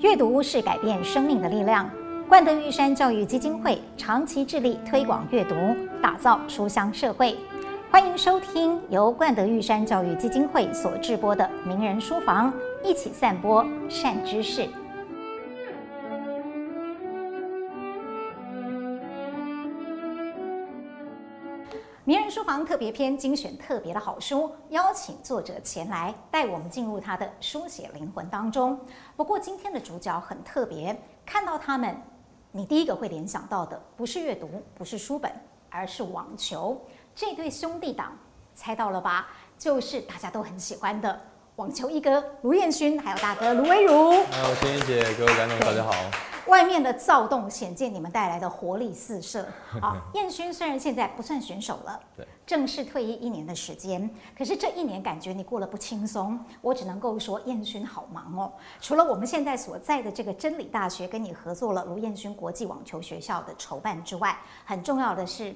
阅读是改变生命的力量。冠德玉山教育基金会长期致力推广阅读，打造书香社会。欢迎收听由冠德玉山教育基金会所制播的《名人书房》，一起散播善知识。特别篇精选特别的好书，邀请作者前来带我们进入他的书写灵魂当中。不过今天的主角很特别，看到他们，你第一个会联想到的不是阅读，不是书本，而是网球。这对兄弟档，猜到了吧？就是大家都很喜欢的网球一哥卢彦勋，还有大哥卢威儒。还有千欣姐，各位观众，大家好。外面的躁动显见你们带来的活力四射 啊！燕勋虽然现在不算选手了，对，正式退役一年的时间，可是这一年感觉你过得不轻松。我只能够说，彦勋好忙哦。除了我们现在所在的这个真理大学跟你合作了卢燕勋国际网球学校的筹办之外，很重要的是，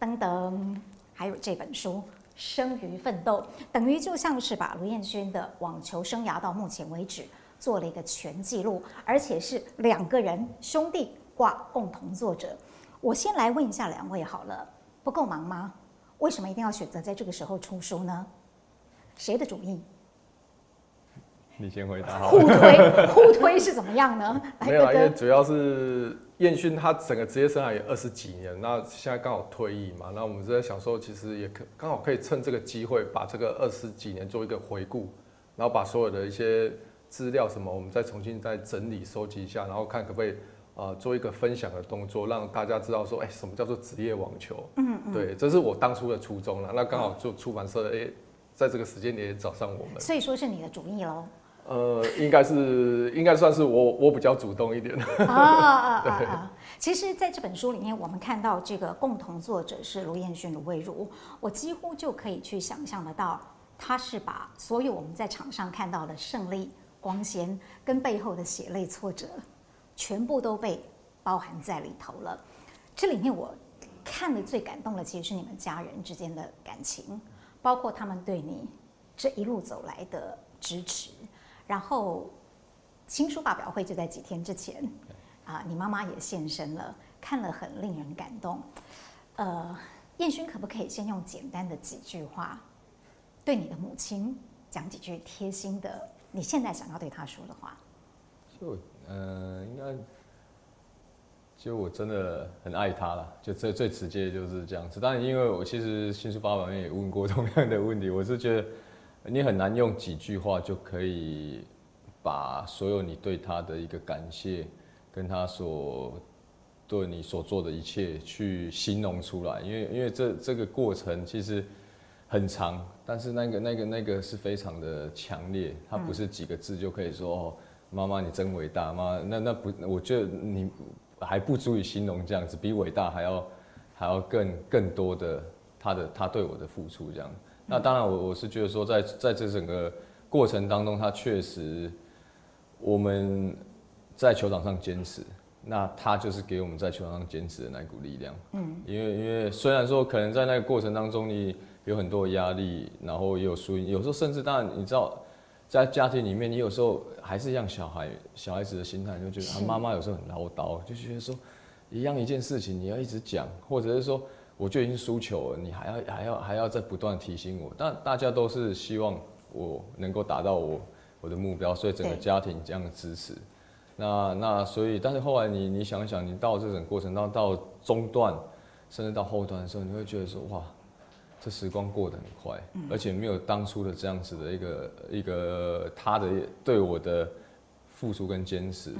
噔噔，还有这本书《生于奋斗》，等于就像是把卢彦勋的网球生涯到目前为止。做了一个全记录，而且是两个人兄弟挂共同作者。我先来问一下两位好了，不够忙吗？为什么一定要选择在这个时候出书呢？谁的主意？你先回答好。互推 互推是怎么样呢？没有，因为主要是彦勋他整个职业生涯也二十几年，那现在刚好退役嘛，那我们在想说，其实也可刚好可以趁这个机会把这个二十几年做一个回顾，然后把所有的一些。资料什么，我们再重新再整理收集一下，然后看可不可以啊、呃、做一个分享的动作，让大家知道说，哎、欸，什么叫做职业网球？嗯嗯，对，这是我当初的初衷了。那刚好就出版社的，哎、欸，在这个时间点也找上我们，所以说是你的主意喽？呃，应该是，应该算是我我比较主动一点。啊啊啊啊！其实，在这本书里面，我们看到这个共同作者是卢彦勋、卢蔚如，我几乎就可以去想象得到，他是把所有我们在场上看到的胜利。光鲜跟背后的血泪挫折，全部都被包含在里头了。这里面我看的最感动的，其实是你们家人之间的感情，包括他们对你这一路走来的支持。然后新书发表会就在几天之前，啊，你妈妈也现身了，看了很令人感动。呃，彦勋可不可以先用简单的几句话，对你的母亲讲几句贴心的？你现在想要对他说的话，就嗯、呃，应该就我真的很爱他了，就最最直接就是这样子。当然，因为我其实新书发表会也问过同样的问题，我是觉得你很难用几句话就可以把所有你对他的一个感谢，跟他所对你所做的一切去形容出来，因为因为这这个过程其实。很长，但是那个、那个、那个是非常的强烈，它不是几个字就可以说哦，妈妈你真伟大，妈那那不，我觉得你还不足以形容这样子，比伟大还要还要更更多的他的他对我的付出这样。那当然我我是觉得说在在这整个过程当中，他确实我们在球场上坚持，那他就是给我们在球场上坚持的那股力量。嗯，因为因为虽然说可能在那个过程当中你。有很多压力，然后也有输赢，有时候甚至当然你知道，在家庭里面，你有时候还是像小孩小孩子的心态，就觉得他妈妈有时候很唠叨，就觉得说一样一件事情你要一直讲，或者是说我就已经输球了，你还要还要还要再不断提醒我。但大家都是希望我能够达到我我的目标，所以整个家庭这样的支持。那那所以，但是后来你你想想，你到这种过程当到中段，甚至到后段的时候，你会觉得说哇。这时光过得很快，而且没有当初的这样子的一个一个他的对我的付出跟坚持，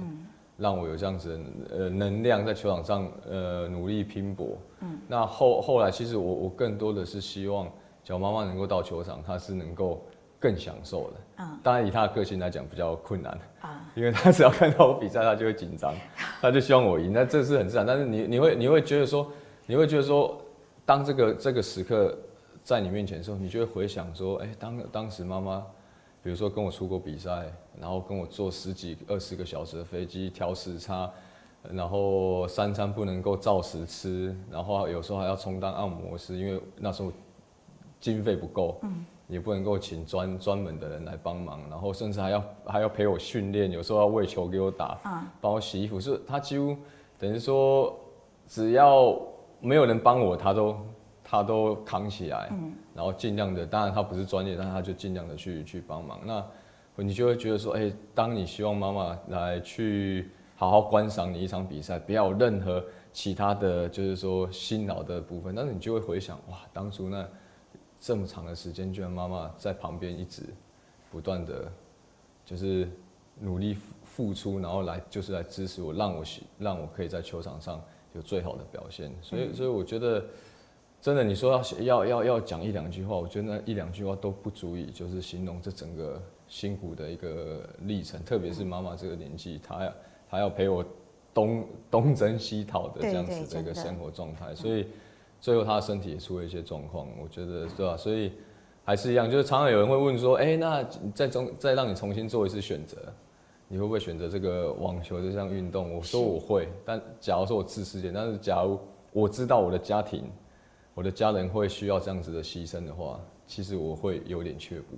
让我有这样子的呃能量在球场上呃努力拼搏。嗯那后后来其实我我更多的是希望，小妈妈能够到球场，她是能够更享受的。当然以她的个性来讲比较困难，因为她只要看到我比赛，她就会紧张，她就希望我赢。那这是很自然。但是你你会你会觉得说，你会觉得说，当这个这个时刻。在你面前的时候，你就会回想说，哎、欸，当当时妈妈，比如说跟我出国比赛，然后跟我坐十几二十个小时的飞机，调时差，然后三餐不能够照时吃，然后有时候还要充当按摩师，因为那时候经费不够。嗯。也不能够请专专门的人来帮忙，然后甚至还要还要陪我训练，有时候要喂球给我打，帮我洗衣服，是他几乎等于说只要没有人帮我，他都他都扛起来，然后尽量的，当然他不是专业，但他就尽量的去去帮忙。那你就会觉得说，哎，当你希望妈妈来去好好观赏你一场比赛，不要有任何其他的就是说辛劳的部分，但是你就会回想，哇，当初那。这么长的时间，居然妈妈在旁边一直不断的，就是努力付出，然后来就是来支持我，让我让我可以在球场上有最好的表现。所以，所以我觉得，真的，你说要要要要讲一两句话，我觉得那一两句话都不足以，就是形容这整个辛苦的一个历程。特别是妈妈这个年纪，她要她要陪我东 东征西讨的这样子的一个生活状态，所以。最后她的身体也出了一些状况，我觉得对吧？所以还是一样，就是常常有人会问说，哎、欸，那再重再让你重新做一次选择，你会不会选择这个网球这项运动？我说我会，但假如说我自私点，但是假如我知道我的家庭、我的家人会需要这样子的牺牲的话，其实我会有点却步，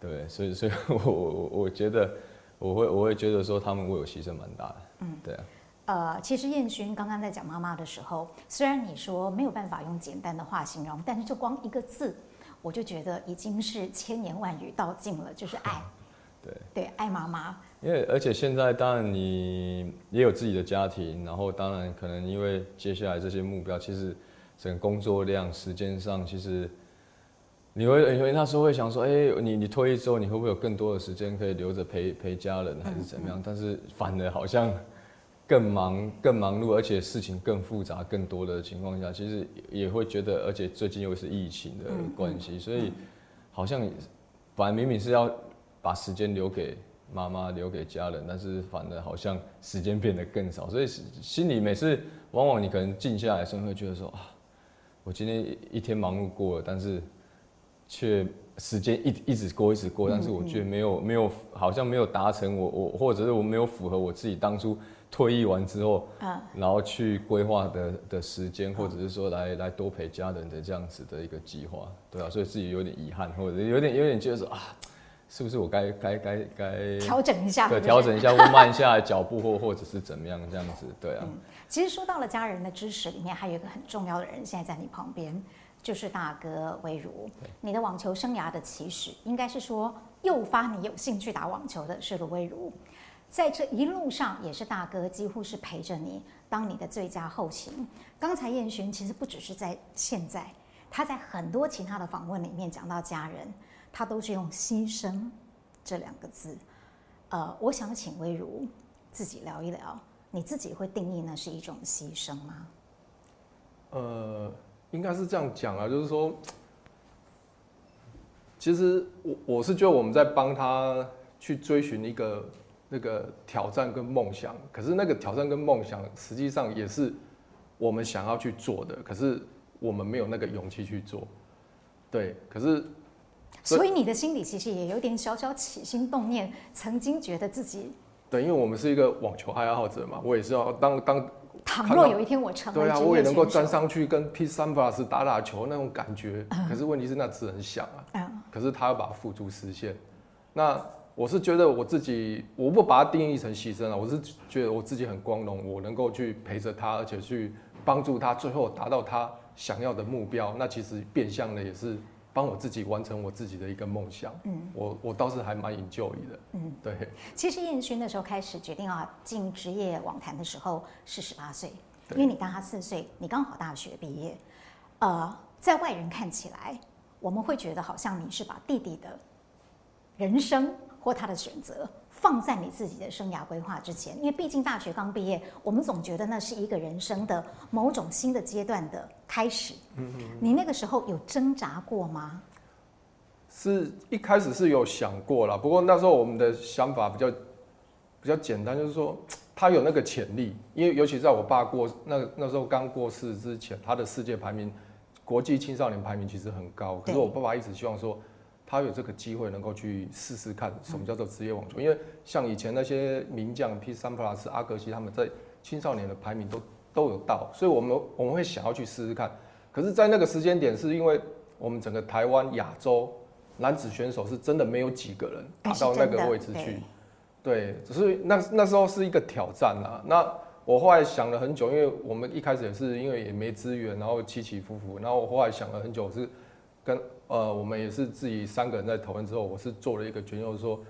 对，所以所以 我我我觉得我会我会觉得说他们为我牺牲蛮大的，嗯，对啊。呃，其实彦勋刚刚在讲妈妈的时候，虽然你说没有办法用简单的话形容，但是就光一个字，我就觉得已经是千言万语道尽了，就是爱。对对，爱妈妈。因为而且现在当然你也有自己的家庭，然后当然可能因为接下来这些目标，其实整个工作量、时间上，其实你会因为那时候会想说，哎，你你退役之后，你会不会有更多的时间可以留着陪陪家人，还是怎么样？嗯嗯，但是反而好像。更忙、更忙碌，而且事情更复杂、更多的情况下，其实也会觉得，而且最近又是疫情的关系，所以好像本来明明是要把时间留给妈妈、留给家人，但是反而好像时间变得更少，所以心里每次往往你可能静下来的时候，会觉得说啊，我今天一天忙碌过了，但是却时间一一直过、一直过，但是我觉得没有、没有，好像没有达成我我，或者是我没有符合我自己当初。退役完之后，然后去规划的的时间，或者是说来来多陪家人的这样子的一个计划，对啊，所以自己有点遗憾，或者有点有点觉得说啊，是不是我该该该该调整一下，对，调整一下或慢下来脚步，或或者是怎么样这样子，对啊。嗯，其实说到了家人的支持里面，还有一个很重要的人，现在在你旁边，就是大哥威如。你的网球生涯的起始，应该是说诱发你有兴趣打网球的是卢威如。在这一路上，也是大哥几乎是陪着你，当你的最佳后勤。刚才燕洵其实不只是在现在，他在很多其他的访问里面讲到家人，他都是用牺牲这两个字。呃，我想请威如自己聊一聊，你自己会定义那是一种牺牲吗？呃，应该是这样讲啊，就是说，其实我我是觉得我们在帮他去追寻一个。那个挑战跟梦想，可是那个挑战跟梦想，实际上也是我们想要去做的，可是我们没有那个勇气去做。对，可是所以，你的心里其实也有点小小起心动念，曾经觉得自己对，因为我们是一个网球爱好者嘛，我也是要当当。倘若有一天我成为，对啊，我也能够站上去跟 Pete Sampras 打打球那种感觉。嗯、可是问题是那只能想啊，嗯、可是他要把它付诸实现，那。我是觉得我自己，我不把它定义成牺牲了。我是觉得我自己很光荣，我能够去陪着他，而且去帮助他，最后达到他想要的目标。那其实变相的也是帮我自己完成我自己的一个梦想。嗯，我我倒是还蛮 enjoy 的。嗯，对。其实彦勋那时候开始决定要进职业网坛的时候是十八岁，因为你大他四岁，你刚好大学毕业。呃，在外人看起来，我们会觉得好像你是把弟弟的人生。或他的选择放在你自己的生涯规划之前，因为毕竟大学刚毕业，我们总觉得那是一个人生的某种新的阶段的开始。嗯嗯。你那个时候有挣扎过吗？是一开始是有想过了，不过那时候我们的想法比较比较简单，就是说他有那个潜力，因为尤其在我爸过那那时候刚过世之前，他的世界排名、国际青少年排名其实很高，可是我爸爸一直希望说。他有这个机会能够去试试看什么叫做职业网球，因为像以前那些名将 Pete Sampras、阿格西他们在青少年的排名都都有到，所以我们我们会想要去试试看。可是，在那个时间点，是因为我们整个台湾、亚洲男子选手是真的没有几个人达到那个位置去。对，只是那那时候是一个挑战啊。那我后来想了很久，因为我们一开始也是因为也没资源，然后起起伏伏。然后我后来想了很久，是跟呃我们也是自己三个人在讨论之后，我是做了一个决定，就是说，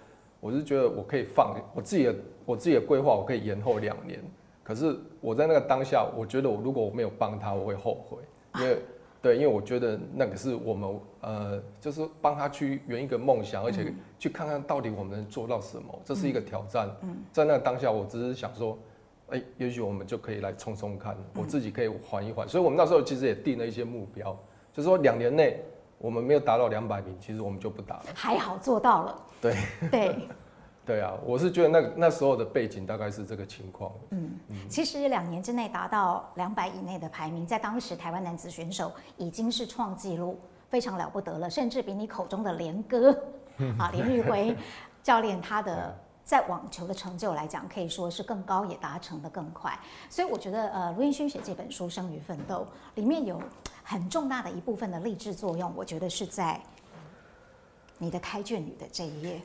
我是觉得我可以放我自己的我自己的规划，我可以延后两年。可是我在那个当下，我觉得我如果我没有帮他，我会后悔，因为。对，因为我觉得那个是我们呃，就是帮他去圆一个梦想，而且去看看到底我们能做到什么，这是一个挑战。在那个当下，我只是想说，哎，也许我们就可以来冲冲看，我自己可以缓一缓。所以我们那时候其实也定了一些目标，就是说两年内我们没有达到两百名，其实我们就不打了。还好做到了。对对。对啊，我是觉得那那时候的背景大概是这个情况。嗯，其实两年之内达到两百以内的排名，在当时台湾男子选手已经是创纪录，非常了不得了，甚至比你口中的连哥啊 连玉辉教练他的在网球的成就来讲，可以说是更高，也达成得更快。所以我觉得呃，卢彦勋写这本书《生于奋斗》里面有很重大的一部分的励志作用，我觉得是在你的开卷女的这一页。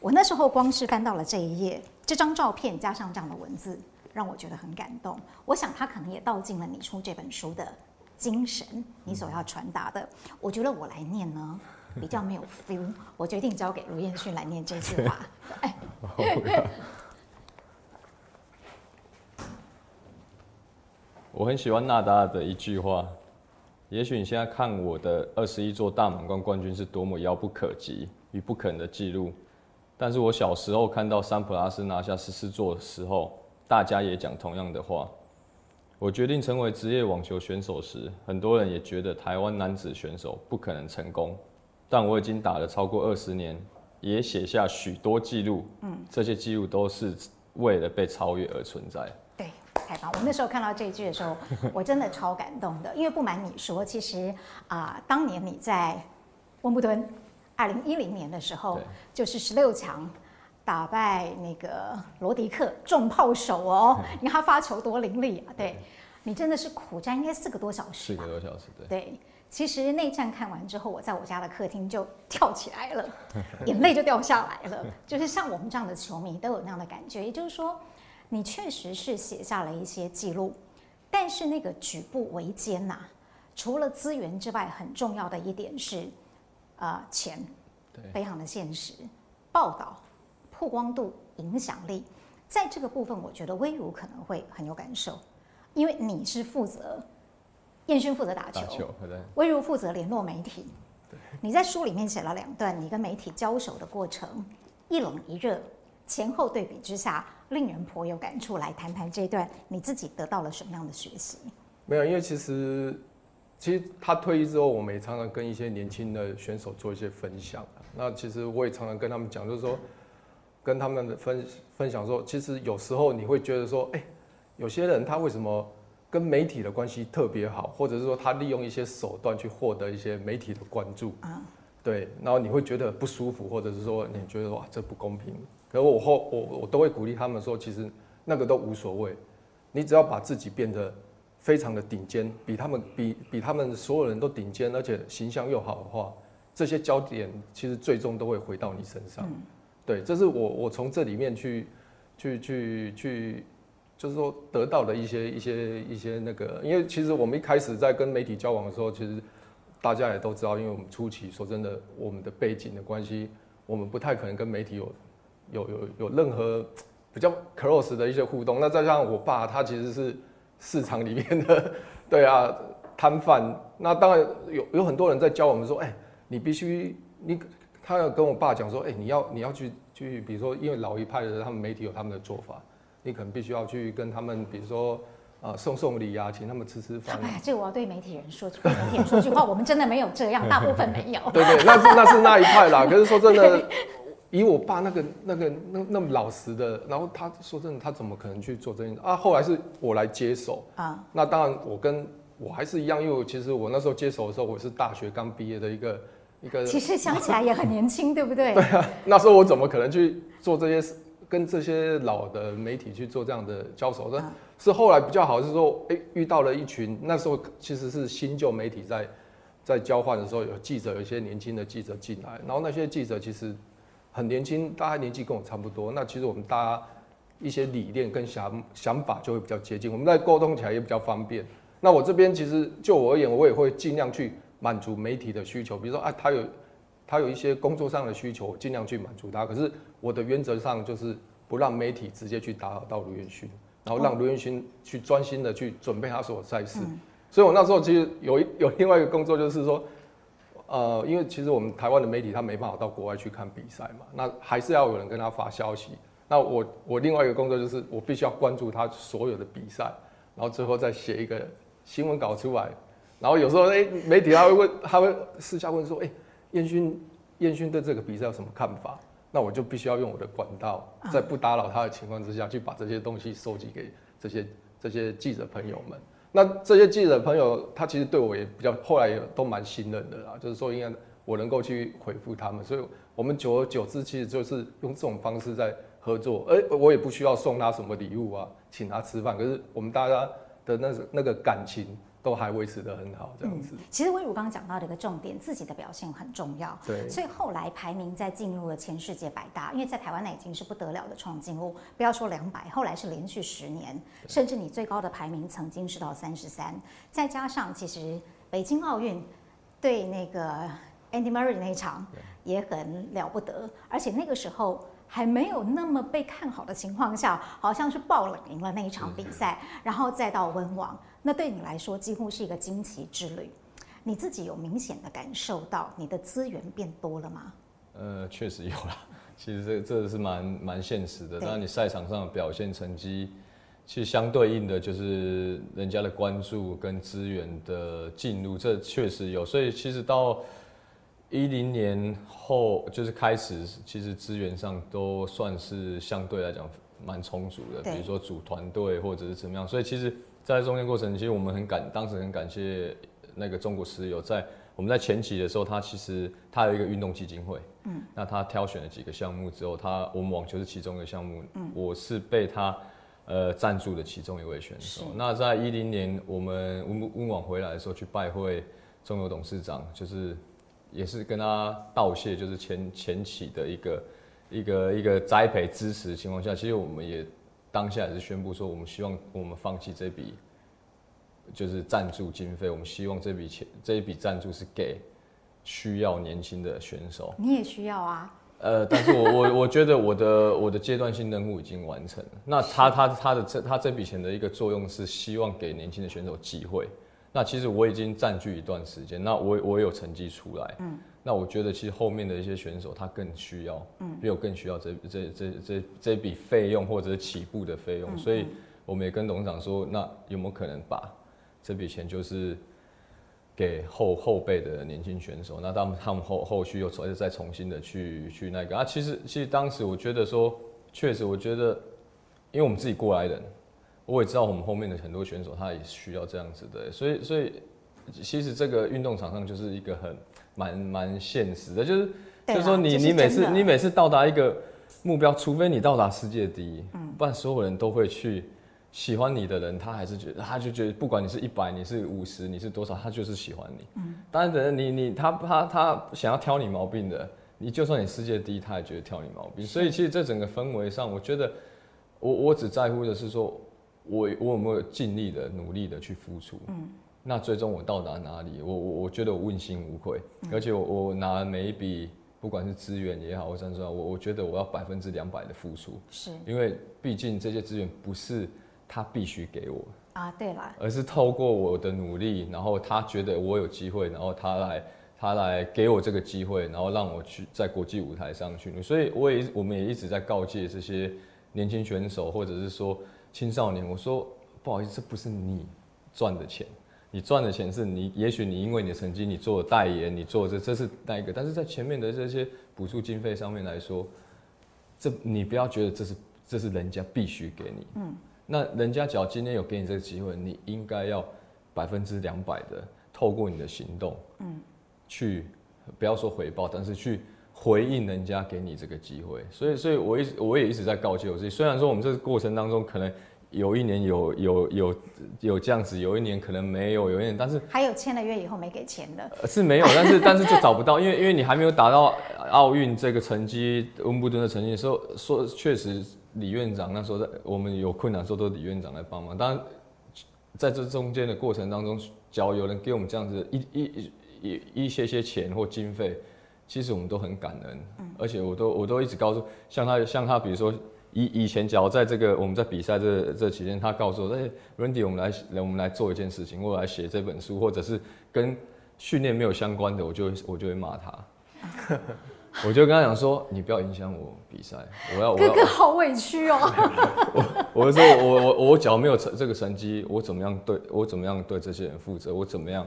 我那时候光是翻到了这一页，这张照片加上这样的文字，让我觉得很感动。我想他可能也道尽了你出这本书的精神，你所要传达的。我觉得我来念呢比较没有 feel，我决定交给卢彦勋来念这句话。哎，我很喜欢纳达尔的一句话：也许你现在看我的二十一座大满贯冠军是多么遥不可及与不可能的记录。但是我小时候看到桑普拉斯拿下十四座的时候，大家也讲同样的话。我决定成为职业网球选手时，很多人也觉得台湾男子选手不可能成功。但我已经打了超过二十年，也写下许多记录。嗯，这些记录都是为了被超越而存在。对，太棒！我那时候看到这一句的时候，我真的超感动的。因为不瞒你说，其实啊、呃，当年你在温布顿。二零一零年的时候，就是十六强打败那个罗迪克重炮手哦，你看他发球多凌厉啊！对，你真的是苦战应该四个多小时。四个多小时，对。对，其实内战看完之后，我在我家的客厅就跳起来了，眼泪就掉下来了。就是像我们这样的球迷都有那样的感觉，也就是说，你确实是写下了一些记录，但是那个举步维艰呐，除了资源之外，很重要的一点是。呃，钱，非常的现实。报道、曝光度、影响力，在这个部分，我觉得威如可能会很有感受，因为你是负责，彦勋负责打球，打球威如负责联络媒体。你在书里面写了两段你跟媒体交手的过程，一冷一热，前后对比之下，令人颇有感触。来谈谈这一段，你自己得到了什么样的学习？没有，因为其实。其实他退役之后，我们也常常跟一些年轻的选手做一些分享。那其实我也常常跟他们讲，就是说，跟他们的分分享说，其实有时候你会觉得说，哎，有些人他为什么跟媒体的关系特别好，或者是说他利用一些手段去获得一些媒体的关注，对，然后你会觉得不舒服，或者是说你觉得哇这不公平。可是我后我我都会鼓励他们说，其实那个都无所谓，你只要把自己变得。非常的顶尖，比他们比比他们所有人都顶尖，而且形象又好的话，这些焦点其实最终都会回到你身上。嗯、对，这是我我从这里面去去去去，就是说得到的一些一些一些那个，因为其实我们一开始在跟媒体交往的时候，其实大家也都知道，因为我们初期说真的，我们的背景的关系，我们不太可能跟媒体有有有有任何比较 close 的一些互动。那再加上我爸，他其实是。市场里面的，对啊，摊贩，那当然有有很多人在教我们说，哎、你必须，你，他要跟我爸讲说，哎、你要你要去去，比如说，因为老一派的，他们媒体有他们的做法，你可能必须要去跟他们，比如说，啊、呃，送送礼啊，请他们吃吃饭。哎，这个我要对媒体人说，对媒体人说句话，我们真的没有这样，大部分没有。对，对对，那是那是那一派啦。可是说真的。以我爸那个那个那那么老实的，然后他说真的，他怎么可能去做这件事啊？后来是我来接手啊。那当然，我跟我还是一样，因为其实我那时候接手的时候，我是大学刚毕业的一个一个。其实想起来也很年轻，对不对？对啊，那时候我怎么可能去做这些事，跟这些老的媒体去做这样的交手？是是后来比较好，是说，哎，遇到了一群那时候其实是新旧媒体在在交换的时候，有记者，有一些年轻的记者进来，然后那些记者其实很年轻，大概年纪跟我差不多。那其实我们大家一些理念跟想想法就会比较接近，我们在沟通起来也比较方便。那我这边其实就我而言，我也会尽量去满足媒体的需求，比如说啊，他有他有一些工作上的需求，尽量去满足他。可是我的原则上就是不让媒体直接去打扰到卢彦勋，然后让卢彦勋去专心的去准备他所有赛事。嗯所以，我那时候其实有一有另外一个工作，就是说，呃，因为其实我们台湾的媒体他没办法到国外去看比赛嘛，那还是要有人跟他发消息。那我我另外一个工作就是，我必须要关注他所有的比赛，然后最后再写一个新闻稿出来。然后有时候，哎，媒体他会问，他会私下问说，哎，彦勋，彦勋对这个比赛有什么看法？那我就必须要用我的管道，在不打扰他的情况之下去把这些东西收集给这些这些记者朋友们。那这些记者朋友，他其实对我也比较，后来也都蛮信任的啦。就是说，应该我能够去回复他们，所以我们久而久之，其实就是用这种方式在合作。而我也不需要送他什么礼物啊，请他吃饭，可是我们大家的那个那个感情。都还维持得很好，这样子。嗯、其实威如刚刚讲到的一个重点，自己的表现很重要。对。所以后来排名在进入了前世界百大，因为在台湾那已经是不得了的创纪录。不要说两百，后来是连续十年，甚至你最高的排名曾经是到三十三。再加上其实北京奥运对那个 Andy Murray 那一场也很了不得，而且那个时候。还没有那么被看好的情况下，好像是爆冷赢了那一场比赛，然后再到温网，那对你来说几乎是一个惊奇之旅。你自己有明显的感受到你的资源变多了吗？呃，确实有啦。其实这这是蛮蛮现实的。当然，你赛场上的表现成绩，其实相对应的就是人家的关注跟资源的进入，这确实有。所以其实到。一零年后就是开始，其实资源上都算是相对来讲蛮充足的，比如说组团队或者是怎么样。所以其实，在中间过程，其实我们很感，当时很感谢那个中国石油，在我们在前期的时候，他其实他有一个运动基金会，嗯，那他挑选了几个项目之后，他我们网球是其中一个项目，嗯，我是被他呃赞助的其中一位选手。那在一零年我们温温网回来的时候，去拜会中油董事长，就是。也是跟他道谢，就是前前期的一个一个一个栽培支持的情况下，其实我们也当下也是宣布说，我们希望我们放弃这笔就是赞助经费，我们希望这笔钱这一笔赞助是给需要年轻的选手。你也需要啊？呃，但是我我我觉得我的我的阶段性任务已经完成了。那他他他的这他这笔钱的一个作用是希望给年轻的选手机会。那其实我已经占据一段时间，那我我有成绩出来，嗯，那我觉得其实后面的一些选手他更需要，嗯，比我更需要这这这这这笔费用或者是起步的费用，嗯，所以我们也跟董事长说，那有没有可能把这笔钱就是给后后辈的年轻选手，那他们他们后后续又再再重新的去去那个啊，其实其实当时我觉得说，确实我觉得，因为我们自己过来人。我也知道我们后面的很多选手，他也需要这样子的，所以所以其实这个运动场上就是一个很蛮蛮现实的，就是就是说你你每次你每次到达一个目标，除非你到达世界第一，嗯不然所有人都会去喜欢你的人，他还是觉得他就觉得不管你是一百，你是五十，你是多少，他就是喜欢你。嗯，当然等你你他他他想要挑你毛病的，你就算你世界第一，他也觉得挑你毛病。所以其实这整个氛围上，我觉得我我只在乎的是说。我我有没有尽力的努力的去付出？嗯，那最终我到达哪里？我我我觉得我问心无愧，嗯、而且我我拿每一笔，不管是资源也好，或者说，我我觉得我要百分之两百的付出，是因为毕竟这些资源不是他必须给我啊，对了，而是透过我的努力，然后他觉得我有机会，然后他来他来给我这个机会，然后让我去在国际舞台上去，所以我也我们也一直在告诫这些年轻选手，或者是说。青少年，我说不好意思，这不是你赚的钱，你赚的钱是你，也许你因为你的成绩，你做代言，你做这这是那一个，但是在前面的这些补助经费上面来说，这你不要觉得这是这是人家必须给你，嗯，那人家只要今天有给你这个机会，你应该要百分之两百的透过你的行动，嗯，去不要说回报，但是去。回应人家给你这个机会，所以，所以我一直我也一直在告诫我自己。虽然说我们这个过程当中可能有一年有有有有这样子，有一年可能没有，有一年但是还有签了约以后没给钱的，是没有，但是但是就找不到，因为因为你还没有达到奥运这个成绩，温布顿的成绩的时候，说确实李院长那时候在我们有困难的时候，都是李院长来帮忙。当然在这中间的过程当中，只要有人给我们这样子一一一一些些钱或经费，其实我们都很感恩。嗯，而且我都我都一直告诉像他像他，比如说。以以前，假如在这个我们在比赛这这期间，他告诉我，哎，Randy，我们来来我们来做一件事情，或者来写这本书，或者是跟训练没有相关的，我就会我就会骂他，我就跟他讲说，你不要影响我比赛，我要我哥哥好委屈哦，我我就说我我我假如没有成这个成绩，我怎么样对我怎么样对这些人负责，我怎么样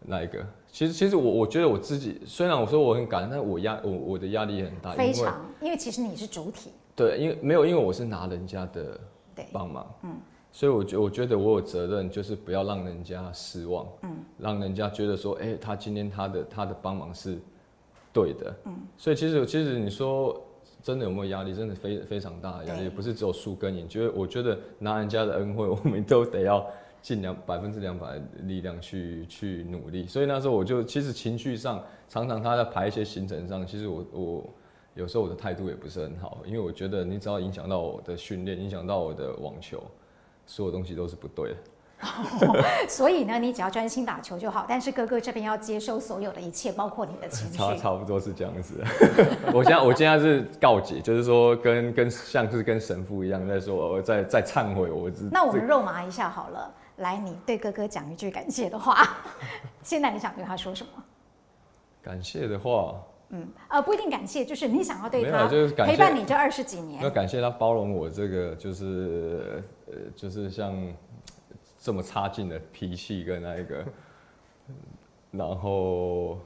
那一个，其实其实我我觉得我自己虽然我说我很感恩，但我压我我的压力也很大，非常，因为，因为其实你是主体。对，因为没有，因为我是拿人家的帮忙，嗯，所以我觉我觉得我有责任，就是不要让人家失望，嗯，让人家觉得说，哎，他今天他的他的帮忙是对的，嗯，所以其实其实你说真的有没有压力？真的非非常大的压力，不是只有树根，你，觉得我觉得拿人家的恩惠，我们都得要尽两百分之两百的力量去去努力。所以那时候我就其实情绪上常常他在排一些行程上，其实我我。有时候我的态度也不是很好，因为我觉得你只要影响到我的训练，影响到我的网球，所有东西都是不对的。哦，所以呢，你只要专心打球就好。但是哥哥这边要接收所有的一切，包括你的情绪。差差不多是这样子。我现在我现在是告解，就是说跟跟像是跟神父一样在说，我在在忏悔我。那我们肉麻一下好了，来，你对哥哥讲一句感谢的话。现在你想对他说什么？感谢的话。嗯，呃，不一定感谢，就是你想要对他就是陪伴你这二十几年，要感谢他包容我这个，就是呃，就是像这么差劲的脾气跟那一个，然后，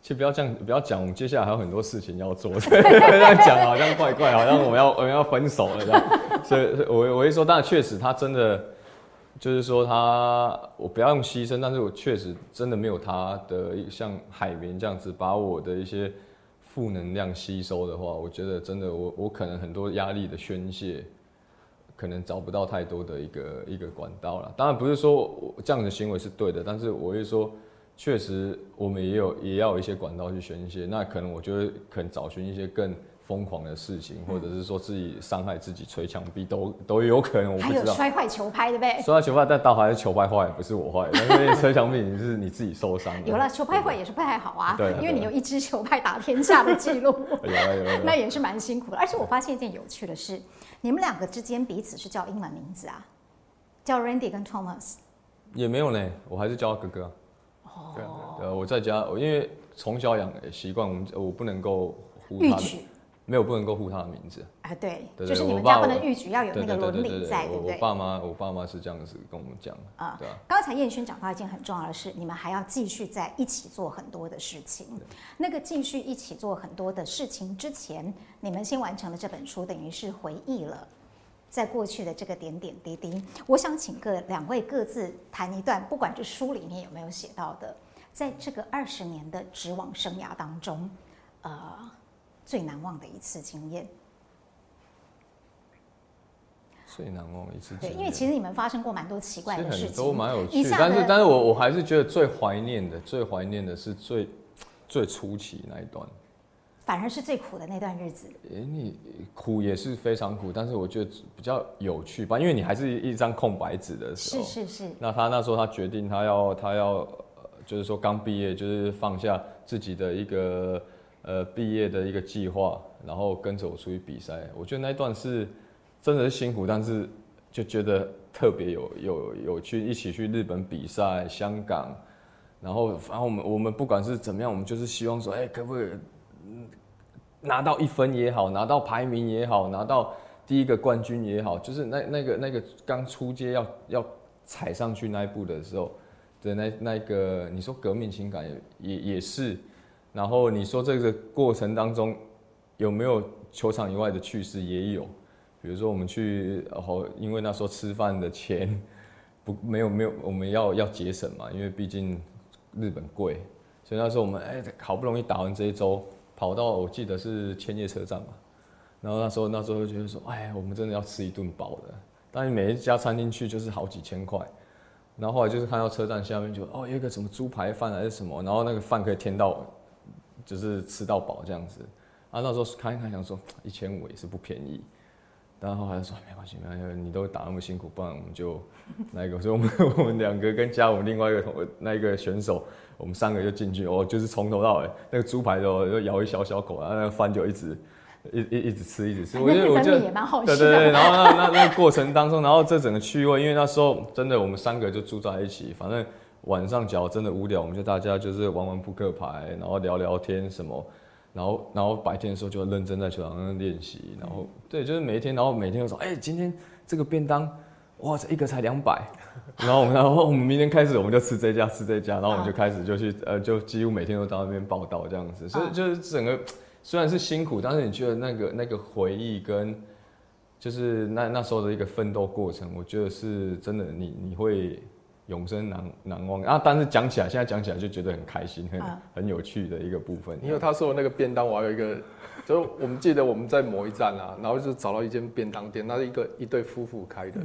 其实不要这样，不要讲，我们接下来还有很多事情要做，这样讲好像怪怪，好像我们要我们要分手了这样，所以，我我一说，当然确实他真的。就是说他，我不要用牺牲，但是我确实真的没有他的像海绵这样子把我的一些负能量吸收的话，我觉得真的我我可能很多压力的宣泄，可能找不到太多的一个 一个管道了。当然不是说我这样的行为是对的，但是我会说，确实我们也有也要有一些管道去宣泄，那可能我觉得可能找寻一些更。疯狂的事情，或者是说自己伤害自己、捶墙壁，都都有可能。我不知道。还有摔坏球拍，对不对？摔坏球拍，但倒还是球拍坏，不是我坏。但是捶墙壁，你是你自己受伤。有了球拍坏也是不太好啊，对，因为你有一支球拍打天下的记录。有了有了，那也是蛮辛苦的。而且我发现一件有趣的事，你们两个之间彼此是叫英文名字啊，叫 Randy 跟 Thomas。也没有呢，我还是叫他哥哥。哦。对，我在家，因为从小养习惯，我们我不能够呼他的。没有不能够呼他的名字啊，对，就是你们家不能逾矩，要有那个伦理在，对不对？我爸妈，我爸妈是这样子跟我们讲啊。对啊。刚才燕勋讲到一件很重要的事，你们还要继续在一起做很多的事情。那个继续一起做很多的事情之前，你们先完成了这本书，等于是回忆了在过去的这个点点滴滴。我想请各两位各自谈一段，不管这书里面有没有写到的，在这个二十年的职网生涯当中，呃。最难忘的一次经验，最难忘的一次经验。对，因为其实你们发生过蛮多奇怪的事情，都蛮有趣。但是，但是我我还是觉得最怀念的，最怀念的是最最初期那一段，反而是最苦的那段日子。哎、欸，你苦也是非常苦，但是我觉得比较有趣吧，因为你还是一张空白纸的时候。是是是。那他那时候他决定他要他要，就是说刚毕业，就是放下自己的一个。呃，毕业的一个计划，然后跟着我出去比赛，我觉得那一段是真的是辛苦，但是就觉得特别有有有趣，一起去日本比赛，香港，然后反正我们我们不管是怎么样，我们就是希望说，哎，可不可以拿到一分也好，拿到排名也好，拿到第一个冠军也好，就是那那个那个刚出街要要踩上去那一步的时候的那那个，你说革命情感也也也是。然后你说这个过程当中有没有球场以外的趣事？也有，比如说我们去，然后因为那时候吃饭的钱不没有没有，我们要要节省嘛，因为毕竟日本贵，所以那时候我们哎好不容易打完这一周，跑到我记得是千叶车站嘛，然后那时候那时候就觉得说，哎，我们真的要吃一顿饱的，但是每一家餐厅去就是好几千块。然后后来就是看到车站下面就哦有一个什么猪排饭还是什么，然后那个饭可以添到，就是吃到饱这样子。啊，那时候看一看想说一千五也是不便宜。然后后来说没关系没关系，你都打那么辛苦，不然我们就那一个，所以我们我们两个跟加我们另外一个同那一个选手，我们三个就进去哦，就是从头到尾那个猪排都就咬一小小口，然后那个饭就一直一一一直吃一直吃。我觉得我觉得也蛮好。对对对，然后那那那个过程当中，然后这整个趣味，因为那时候真的我们三个就住在一起，反正晚上假如真的无聊，我们就大家就是玩玩扑克牌，然后聊聊天什么。然后，然后白天的时候就认真在球场上练习。然后，对，就是每一天，然后每天都说，哎，今天这个便当，哇，这一个才两百。然后我们，然后我们明天开始，我们就吃这家，吃这家。然后我们就开始就去，呃，就几乎每天都到那边报道这样子。所以就是整个虽然是辛苦，但是你觉得那个那个回忆跟，就是那那时候的一个奋斗过程，我觉得是真的，你你会。永生难难忘啊！但是讲起来，现在讲起来就觉得很开心，很很有趣的一个部分。因为他说的那个便当，我还有一个，就是我们记得我们在某一站啊，然后就找到一间便当店，那是一个一对夫妇开的，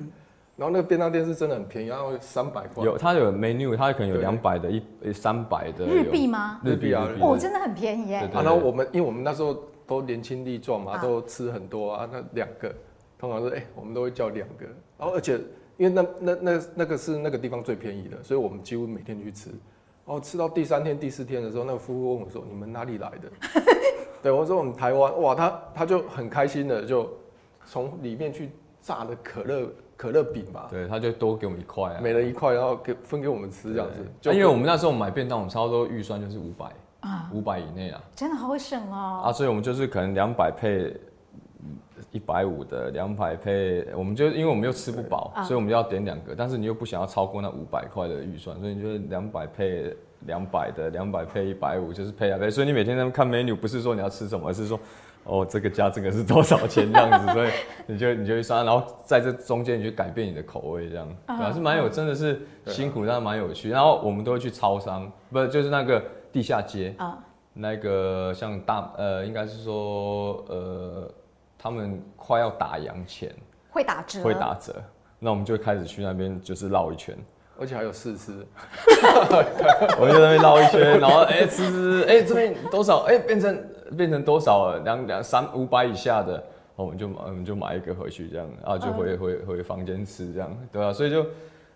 然后那个便当店是真的很便宜，然后三百块。有，它有 menu，它可能有两百的，一三百的日币吗？日币啊，哦，真的很便宜耶。然后我们因为我们那时候都年轻力壮嘛，都吃很多啊，那两个通常是哎，我们都会叫两个，然后而且。因为那那那那个是那个地方最便宜的，所以我们几乎每天去吃。然后吃到第三天、第四天的时候，那个夫妇问我说：“你们哪里来的？” 对，我说：“我们台湾。”哇，他他就很开心的就从里面去炸的可乐可乐饼吧。对，他就多给我们一块啊，每人一块，然后给分给我们吃这样子。就因为我们那时候买便当，我们差不多预算就是五百啊，五百以内啊。真的好会省哦。啊，所以我们就是可能两百配。一百五的两百配，我们就因为我们又吃不饱，所以我们就要点两个，但是你又不想要超过那五百块的预算，所以你就两百配两百的，两百配一百五，就是配啊配。所以你每天在看 menu，不是说你要吃什么，而是说哦这个加这个是多少钱这样子，所以你就你就去算，然后在这中间你就改变你的口味这样，对啊，是蛮有真的是辛苦，但是蛮有趣。然后我们都会去超商，不是就是那个地下街啊，那个像大呃应该是说呃。他们快要打烊前会打折，会打折，那我们就开始去那边就是绕一圈，而且还有试吃，我们就在那边绕一圈，然后哎、欸、吃吃，哎、欸、这边多少，哎、欸、变成变成多少了，两两三五百以下的，我们就我们就买一个回去这样，然后就回、嗯、回回房间吃这样，对啊，所以就。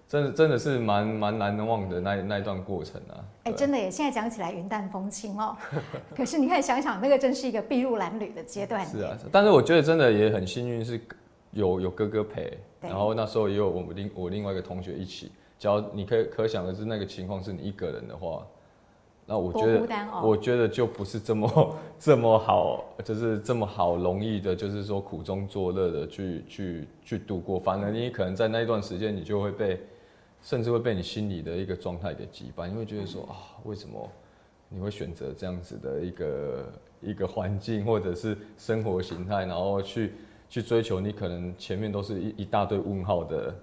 真的真的是蛮蛮难忘的那那一段过程啊！哎、欸，真的耶！现在讲起来云淡风轻哦，可是你看想想，那个真是一个筚路蓝缕的阶段。是啊，但是我觉得真的也很幸运，是有有哥哥陪，然后那时候也有我们另我另外一个同学一起。只要你可以可想而知，那个情况是你一个人的话，那我觉得我觉得就不是这么 这么好，就是这么好容易的，就是说苦中作乐的去去去度过。反而你可能在那一段时间，你就会被。甚至会被你心里的一个状态给羁绊，你会觉得说啊，为什么你会选择这样子的一个一个环境或者是生活形态，然后去去追求你可能前面都是一一大堆问号的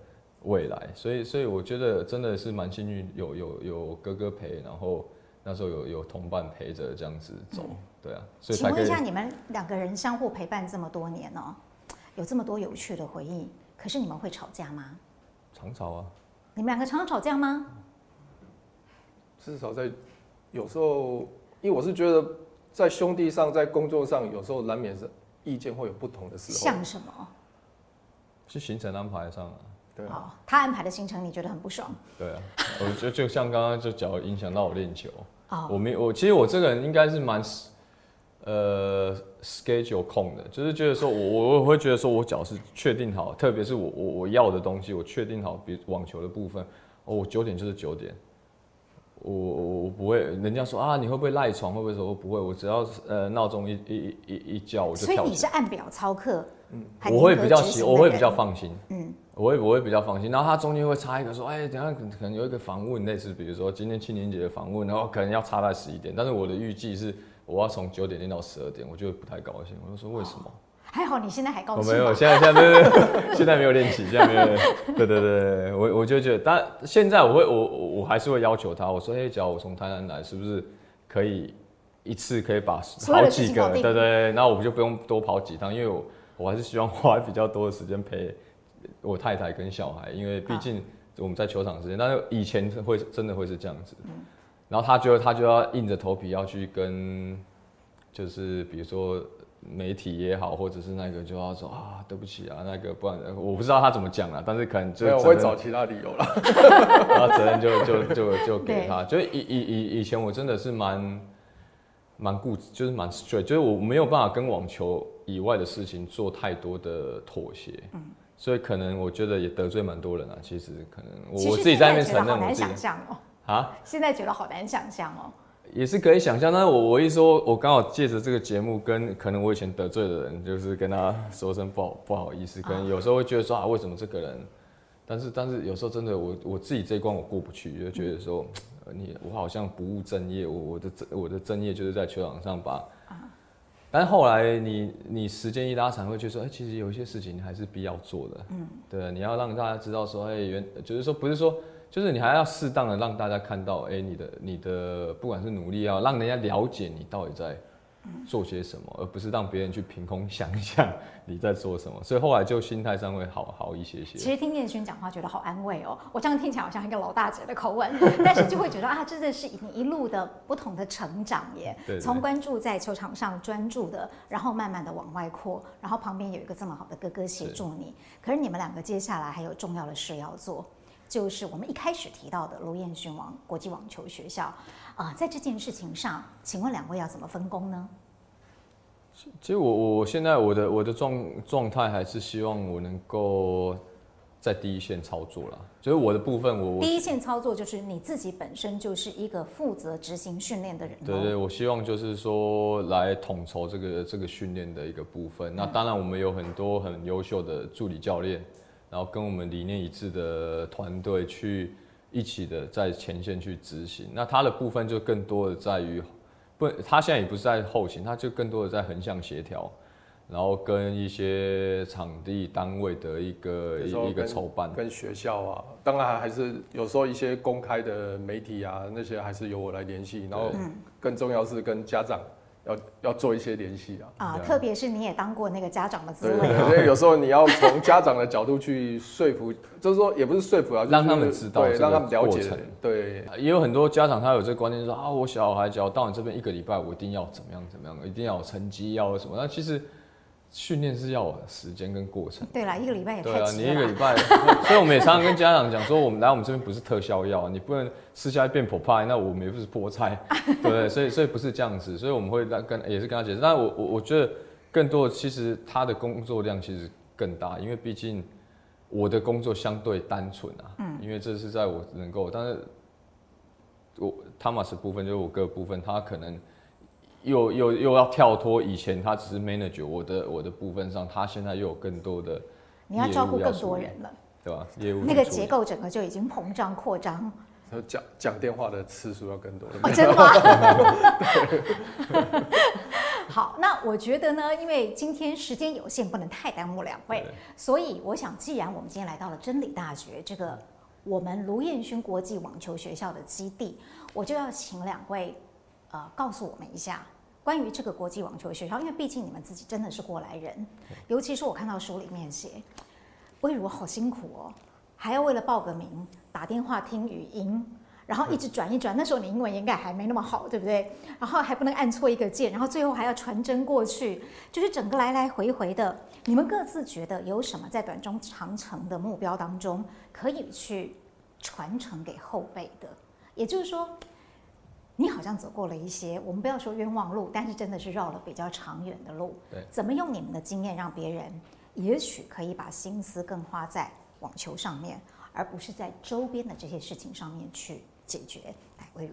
未来，所以所以我觉得真的是蛮幸运，有有有哥哥陪，然后那时候有有同伴陪着这样子走，对啊。所以请问一下，你们两个人相互陪伴这么多年哦，有这么多有趣的回忆，可是你们会吵架吗？常吵啊。你们两个常常吵架吗？至少在有时候，因为我是觉得在兄弟上，在工作上，有时候难免是意见会有不同的时候。像什么？是行程安排上啊。对啊。他安排的行程你觉得很不爽？对啊，我觉得就像刚刚就讲影响到我练球。哦。我没我其实我这个人应该是蛮。呃，schedule 控的，就是觉得说我我我会觉得说我脚是确定好，特别是我我我要的东西，我确定好，比如网球的部分，哦，我九点就是九点，我我我不会，人家说啊，你会不会赖床，会不会说我不会，我只要呃闹钟一一一一叫我就跳。所以你是按表操课，嗯，我会比较喜，我会比较放心，嗯，我会我会比较放心，然后他中间会插一个说，哎，等下可能有一个访问，类似比如说今天青年节的访问，然后可能要插在十一点，但是我的预计是。我要从九点练到十二点，我就不太高兴。我就说为什么？还好你现在还高兴。我没有，现在现在没有，现在没有练习，现在没有。对对对，我我就觉得，但现在我会，我我还是会要求他。我说，哎，只要我从台南来，是不是可以一次可以把好几个？对对，那我就不用多跑几趟，因为我我还是希望花比较多的时间陪我太太跟小孩，因为毕竟我们在球场之间，但是以前会真的会是这样子，然后他就他就要硬着头皮要去跟，就是比如说。媒体也好，或者是那个就要说啊，对不起啊，那个不然我不知道他怎么讲了，但是可能就我会找其他理由了，然后责任就就就就给他。就以以以以前我真的是蛮蛮固执，就是蛮 straight，就是我没有办法跟网球以外的事情做太多的妥协，嗯，所以可能我觉得也得罪蛮多人啊。其实可能我我自己在那边承认，我自己啊，现在觉得好难想象哦。也是可以想象，但是我我一说，我刚好借着这个节目，跟可能我以前得罪的人，就是跟他说声不好不好意思，跟有时候会觉得说啊，为什么这个人？但是但是有时候真的我我自己这一关我过不去，就觉得说你我好像不务正业，我我的我的正业就是在球场上把。但是后来你你时间一拉长，会觉得说，哎，其实有一些事情还是必要做的。嗯，对，你要让大家知道说，哎，原就是说不是说。就是你还要适当的让大家看到，哎、你的你的不管是努力，啊让人家了解你到底在做些什么，而不是让别人去凭空想象你在做什么。所以后来就心态上会好好一些些。其实听燕勋讲话觉得好安慰哦，我这样听起来好像一个老大姐的口吻，但是就会觉得啊，真的是你一路的不同的成长耶。对，从关注在球场上专注的，然后慢慢的往外扩，然后旁边有一个这么好的哥哥协助你。可是你们两个接下来还有重要的事要做。就是我们一开始提到的卢彦勋王国际网球学校，啊、呃，在这件事情上，请问两位要怎么分工呢？其实我我现在我的我的状状态还是希望我能够在第一线操作啦，就是我的部分我，我第一线操作就是你自己本身就是一个负责执行训练的人。对对，我希望就是说来统筹这个这个训练的一个部分。那当然我们有很多很优秀的助理教练。然后跟我们理念一致的团队去一起的在前线去执行，那他的部分就更多的在于，不，他现在也不是在后勤，他就更多的在横向协调，然后跟一些场地单位的一个一个筹办，跟学校啊，当然还是有时候一些公开的媒体啊那些还是由我来联系，然后更重要是跟家长。要要做一些联系啊！啊，特别是你也当过那个家长的滋味，对，所以有时候你要从家长的角度去说服，就是说也不是说服啊，就是、让他们知道，对，让他们了解。对，也有很多家长他有这个观念，说啊，我小孩只要到你这边一个礼拜，我一定要怎么样怎么样，一定要有成绩，要什么？那其实。训练是要有时间跟过程。对啦，一个礼拜也太对啊，你一个礼拜，所以我们也常常跟家长讲说，我们来我们这边不是特效药，你不能吃下来变破派，那我们也不是菠菜，对 不对？所以所以不是这样子，所以我们会跟也是跟他解释。但我我我觉得更多的其实他的工作量其实更大，因为毕竟我的工作相对单纯啊，嗯，因为这是在我能够，但是我汤马斯部分就是我哥的部分，他可能。又又又要跳脱以前，他只是 manager 我的我的部分上，他现在又有更多的，你要照顾更多人了，对吧？业务那个结构整个就已经膨胀扩张，讲讲电话的次数要更多，哦、真的吗？好，那我觉得呢，因为今天时间有限，不能太耽误两位，所以我想，既然我们今天来到了真理大学这个我们卢彦勋国际网球学校的基地，我就要请两位呃告诉我们一下。关于这个国际网球学校，因为毕竟你们自己真的是过来人，尤其是我看到书里面写，魏如好辛苦哦，还要为了报个名打电话听语音，然后一直转一转。那时候你英文应该还没那么好，对不对？然后还不能按错一个键，然后最后还要传真过去，就是整个来来回回的。你们各自觉得有什么在短中长程的目标当中可以去传承给后辈的？也就是说。你好像走过了一些，我们不要说冤枉路，但是真的是绕了比较长远的路。对，怎么用你们的经验让别人，也许可以把心思更花在网球上面，而不是在周边的这些事情上面去解决？来，魏如，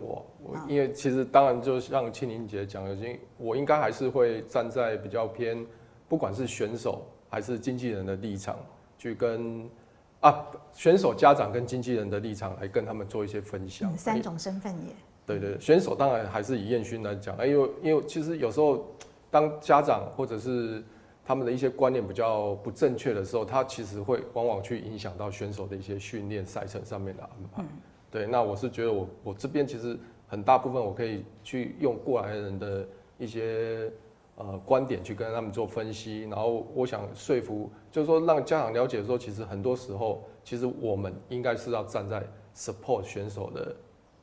我我因为其实当然就像庆玲姐讲的，因我应该还是会站在比较偏，不管是选手还是经纪人的立场去跟。啊，选手、家长跟经纪人的立场来跟他们做一些分享。三种身份也。对对，选手当然还是以彦勋来讲，因为因为其实有时候当家长或者是他们的一些观念比较不正确的时候，他其实会往往去影响到选手的一些训练赛程上面的安排。对，那我是觉得我我这边其实很大部分我可以去用过来人的一些呃观点去跟他们做分析，然后我想说服，就是说让家长了解说，其实很多时候，其实我们应该是要站在 support 选手的。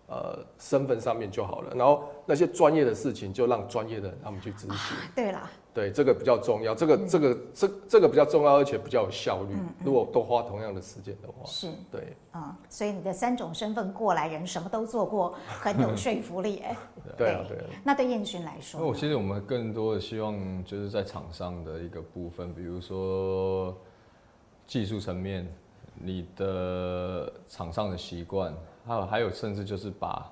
呃，身份上面就好了，然后那些专业的事情就让专业的人他们去执行。啊、对了，对，这个比较重要，这个、嗯、这个这这个比较重要，而且比较有效率。嗯嗯、如果都花同样的时间的话，是，对，嗯，所以你的三种身份过来人，什么都做过，很有说服力 哎。对啊，对啊。那对彦勋来说，那我其实我们更多的希望就是在场上的一个部分，比如说技术层面，你的场上的习惯。还有还有，甚至就是把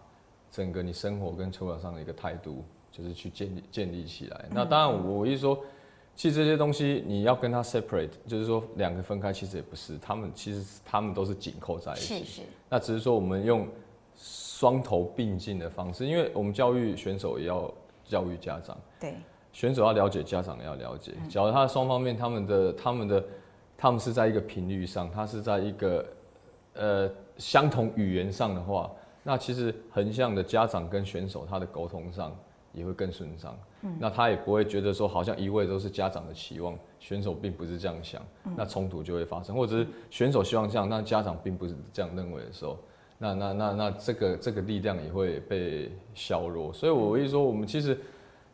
整个你生活跟球场上的一个态度，就是去建立建立起来。那当然，我一说，其实这些东西你要跟他 separate，就是说两个分开，其实也不是，他们其实他们都是紧扣在一起。是是。那只是说我们用双头并进的方式，因为我们教育选手也要教育家长。对。选手要了解，家长也要了解。假如他双方面，他们的他们的他们是在一个频率上，他是在一个呃。相同语言上的话，那其实横向的家长跟选手他的沟通上也会更顺畅。嗯，那他也不会觉得说好像一味都是家长的期望，选手并不是这样想，那冲突就会发生，或者是选手希望这样，那家长并不是这样认为的时候，那那那那这个这个力量也会被削弱。所以我会说，我们其实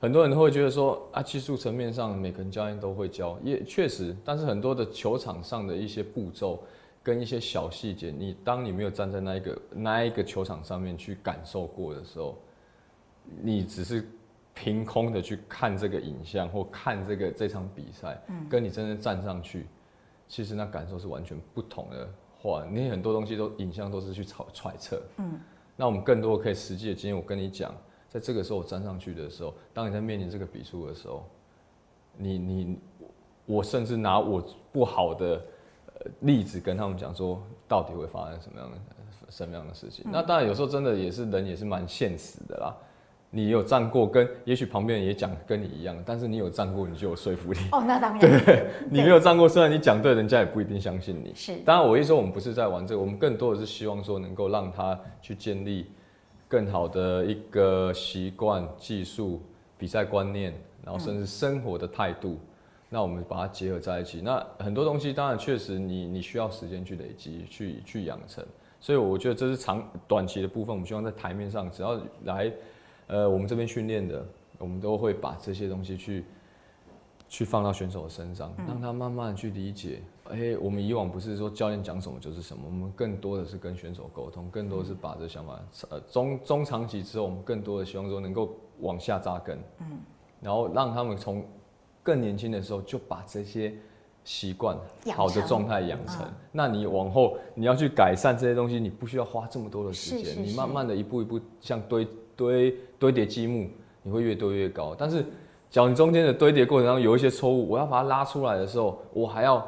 很多人都会觉得说啊，技术层面上每个人教练都会教，也确实，但是很多的球场上的一些步骤。跟一些小细节，你当你没有站在那一个那一个球场上面去感受过的时候，你只是凭空的去看这个影像或看这个这场比赛，跟你真正站上去，其实那感受是完全不同的话，你很多东西都影像都是去揣揣测，嗯，那我们更多可以实际的经验，我跟你讲，在这个时候我站上去的时候，当你在面临这个笔数的时候，你你我甚至拿我不好的。例子跟他们讲说，到底会发生什么样的什么样的事情？嗯、那当然有时候真的也是人也是蛮现实的啦。你有站过，跟也许旁边人也讲跟你一样，但是你有站过，你就有说服力。哦，那当然。对，对你没有站过，虽然你讲对，人家也不一定相信你。是。当然，我一说我们不是在玩这个，我们更多的是希望说能够让他去建立更好的一个习惯、技术、比赛观念，然后甚至生活的态度。那我们把它结合在一起。那很多东西当然确实你你需要时间去累积、去去养成。所以我觉得这是长短期的部分。我们希望在台面上，只要来呃我们这边训练的，我们都会把这些东西去去放到选手的身上，让他慢慢去理解。哎，我们以往不是说教练讲什么就是什么，我们更多的是跟选手沟通，更多的是把这想法呃中中长期之后，我们更多的希望说能够往下扎根，嗯，然后让他们从。更年轻的时候就把这些习惯好的状态养成，那你往后你要去改善这些东西，你不需要花这么多的时间，你慢慢的一步一步像堆堆堆叠积木，你会越堆越高。但是，假如你中间的堆叠过程当中有一些错误，我要把它拉出来的时候，我还要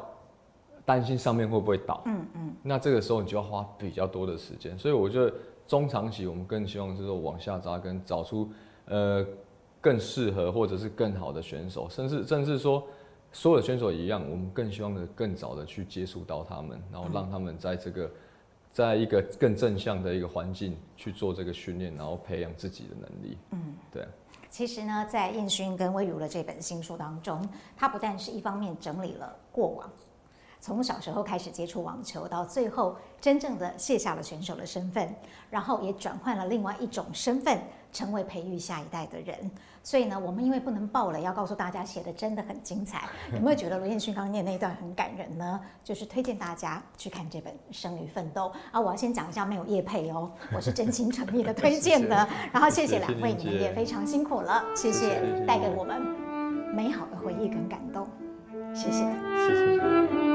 担心上面会不会倒。嗯嗯。那这个时候你就要花比较多的时间，所以我觉得中长期我们更希望是说往下扎根，找出呃。更适合或者是更好的选手，甚至甚至说所有的选手一样，我们更希望的更早的去接触到他们，然后让他们在这个在一个更正向的一个环境去做这个训练，然后培养自己的能力。嗯，对。其实呢，在燕勋跟魏如的这本新书当中，他不但是一方面整理了过往，从小时候开始接触网球，到最后真正的卸下了选手的身份，然后也转换了另外一种身份。成为培育下一代的人，所以呢，我们因为不能爆了，要告诉大家写的真的很精彩。有没有觉得罗彦勋刚念那一段很感人呢？就是推荐大家去看这本《生于奋斗》啊！我要先讲一下，没有叶配哦，我是真心诚意的 推荐的。谢谢然后谢谢两位，你们也非常辛苦了，谢谢带给我们美好的回忆跟感动，谢谢。谢谢。